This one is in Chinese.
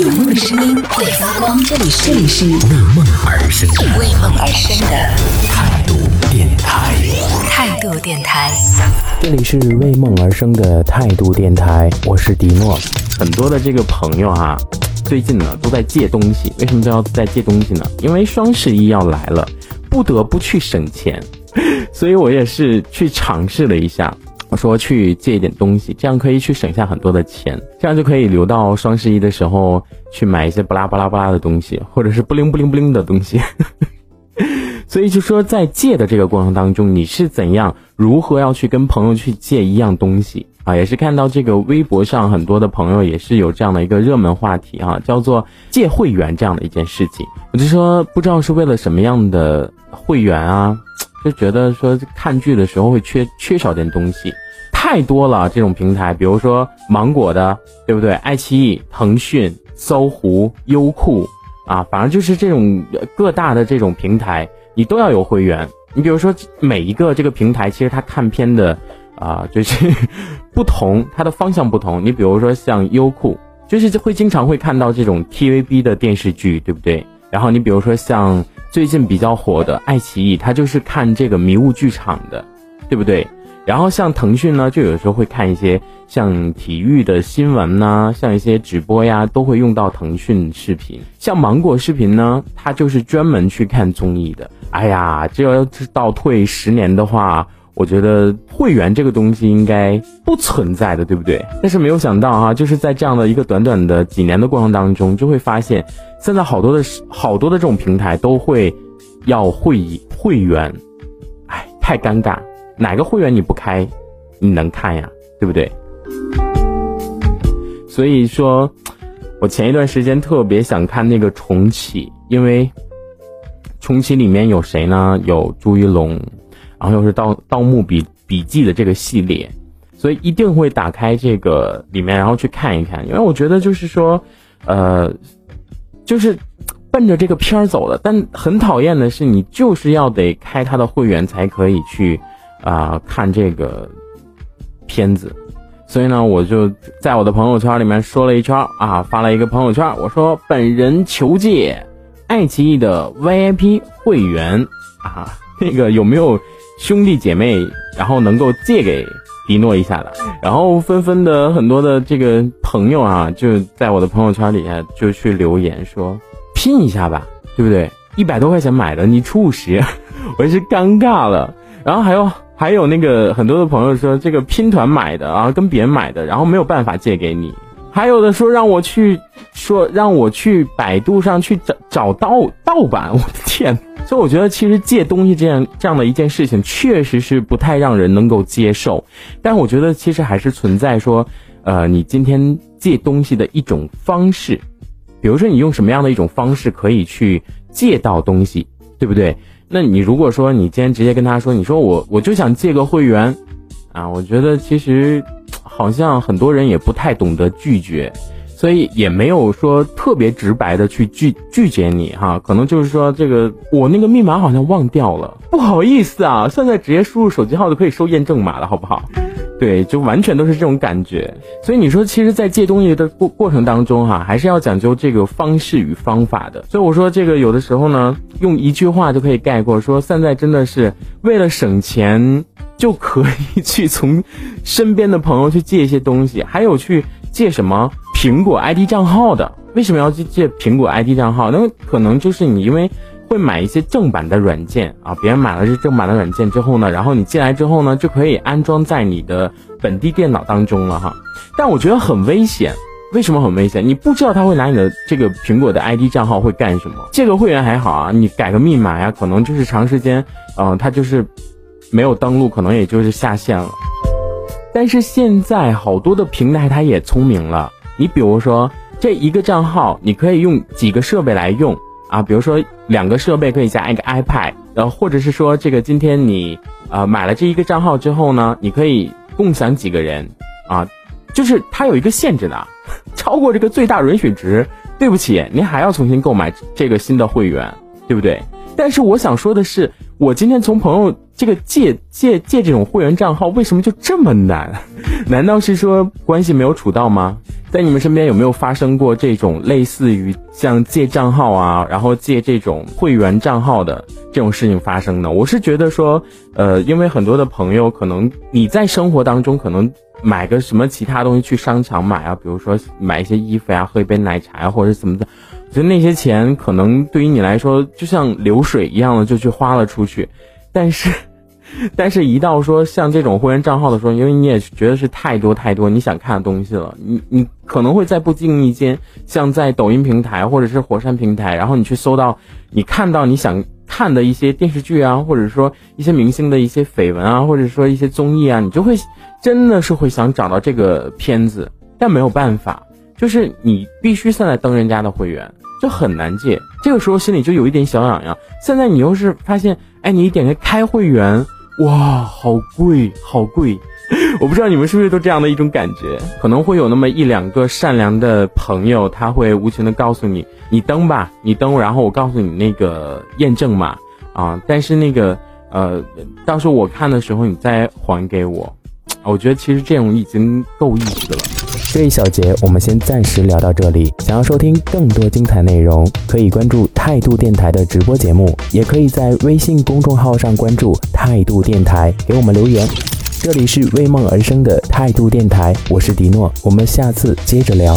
有梦的声音会发光，这里是这里是为梦而生的为梦而生的态度电台。态度电台。这里是为梦而生的态度电台，我是迪诺。很多的这个朋友哈、最近呢都在借东西，为什么都要在借东西呢？因为双十一要来了，不得不去省钱，所以我也是去尝试了一下。说去借一点东西，这样可以去省下很多的钱，这样就可以留到双十一的时候去买一些巴拉巴拉巴拉的东西，或者是不灵不灵不灵的东西。所以就说在借的这个过程当中，你是怎样如何要去跟朋友去借一样东西啊？也是看到这个微博上很多的朋友也是有这样的一个热门话题啊，叫做借会员这样的一件事情。我就说不知道是为了什么样的会员啊，就觉得说看剧的时候会缺缺少点东西，太多了这种平台，比如说芒果的，对不对？爱奇艺、腾讯、搜狐、优酷啊，反正就是这种各大的这种平台。你都要有会员。你比如说每一个这个平台，其实它看片的啊、就是 不同，它的方向不同。你比如说像优酷，就是会经常会看到这种 TVB 的电视剧，对不对？然后你比如说像最近比较火的爱奇艺，它就是看这个迷雾剧场的，对不对？然后像腾讯呢，就有时候会看一些像体育的新闻呐、像一些直播呀，都会用到腾讯视频。像芒果视频呢，它就是专门去看综艺的。哎呀，这要是倒退十年的话，我觉得会员这个东西应该不存在的，对不对？但是没有想到哈、就是在这样的一个短短的几年的过程当中，就会发现现在好多的好多的这种平台都会要会会员，哎，太尴尬。哪个会员你不开，你能看呀，对不对？所以说，我前一段时间特别想看那个重启，因为重启里面有谁呢？有朱一龙，然后又是盗《盗墓笔笔记》的这个系列，所以一定会打开这个里面，然后去看一看。因为我觉得就是说，呃，就是奔着这个片儿走的。但很讨厌的是，你就是要得开他的会员才可以去啊、看这个片子。所以呢，我就在我的朋友圈里面说了一圈啊，发了一个朋友圈，我说本人求借爱奇艺的 VIP 会员啊，那个有没有兄弟姐妹，然后能够借给迪诺一下的？然后纷纷的很多的这个朋友啊，就在我的朋友圈底下就去留言说拼一下吧，对不对？一百多块钱买的，你出五十，我是尴尬了。然后还有还有那个很多的朋友说这个拼团买的啊，跟别人买的，然后没有办法借给你。还有的说让我去说让我去百度上去找找盗盗版，我的天！所以我觉得其实借东西这样这样的一件事情，确实是不太让人能够接受。但我觉得其实还是存在说，呃，你今天借东西的一种方式，比如说你用什么样的一种方式可以去借到东西，对不对？那你如果说你今天直接跟他说，你说我我就想借个会员，啊，我觉得其实好像很多人也不太懂得拒绝，所以也没有说特别直白的去拒拒绝你哈，可能就是说这个我那个密码好像忘掉了，不好意思啊，现在直接输入手机号就可以收验证码了，好不好？对，就完全都是这种感觉。所以你说，其实，在借东西的过过程当中，哈，还是要讲究这个方式与方法的。所以我说，这个有的时候呢，用一句话就可以概括，说现在真的是为了省钱，就可以去从身边的朋友去借一些东西，还有去借什么苹果 ID 账号的。为什么要去借苹果 ID 账号？那可能就是你因为。会买一些正版的软件啊，别人买了这正版的软件之后呢，然后你进来之后呢，就可以安装在你的本地电脑当中了哈。但我觉得很危险，为什么很危险？你不知道他会拿你的这个苹果的 ID 账号会干什么。借个会员还好啊，你改个密码呀，可能就是长时间，嗯、他就是没有登录，可能也就是下线了。但是现在好多的平台它也聪明了，你比如说这一个账号，你可以用几个设备来用。啊，比如说两个设备可以加一个 iPad，然后或者是说这个今天你呃买了这一个账号之后呢，你可以共享几个人啊，就是它有一个限制的，超过这个最大允许值，对不起，您还要重新购买这个新的会员，对不对？但是我想说的是，我今天从朋友这个借借借这种会员账号为什么就这么难？难道是说关系没有处到吗？在你们身边有没有发生过这种类似于像借账号啊，然后借这种会员账号的这种事情发生呢？我是觉得说，呃，因为很多的朋友可能你在生活当中可能买个什么其他东西去商场买啊，比如说买一些衣服呀，喝一杯奶茶啊，或者怎么的，我觉得那些钱可能对于你来说就像流水一样的就去花了出去，但是。但是，一到说像这种会员账号的时候，因为你也觉得是太多太多你想看的东西了，你你可能会在不经意间，像在抖音平台或者是火山平台，然后你去搜到，你看到你想看的一些电视剧啊，或者说一些明星的一些绯闻啊，或者说一些综艺啊，你就会真的是会想找到这个片子，但没有办法，就是你必须现在登人家的会员，就很难借。这个时候心里就有一点小痒痒。现在你又是发现，哎，你一点开开会员。哇，好贵，好贵！我不知道你们是不是都这样的一种感觉，可能会有那么一两个善良的朋友，他会无情的告诉你，你登吧，你登，然后我告诉你那个验证码啊，但是那个呃，到时候我看的时候你再还给我，我觉得其实这种已经够意思了。这一小节我们先暂时聊到这里。想要收听更多精彩内容，可以关注态度电台的直播节目，也可以在微信公众号上关注态度电台，给我们留言。这里是为梦而生的态度电台，我是迪诺，我们下次接着聊。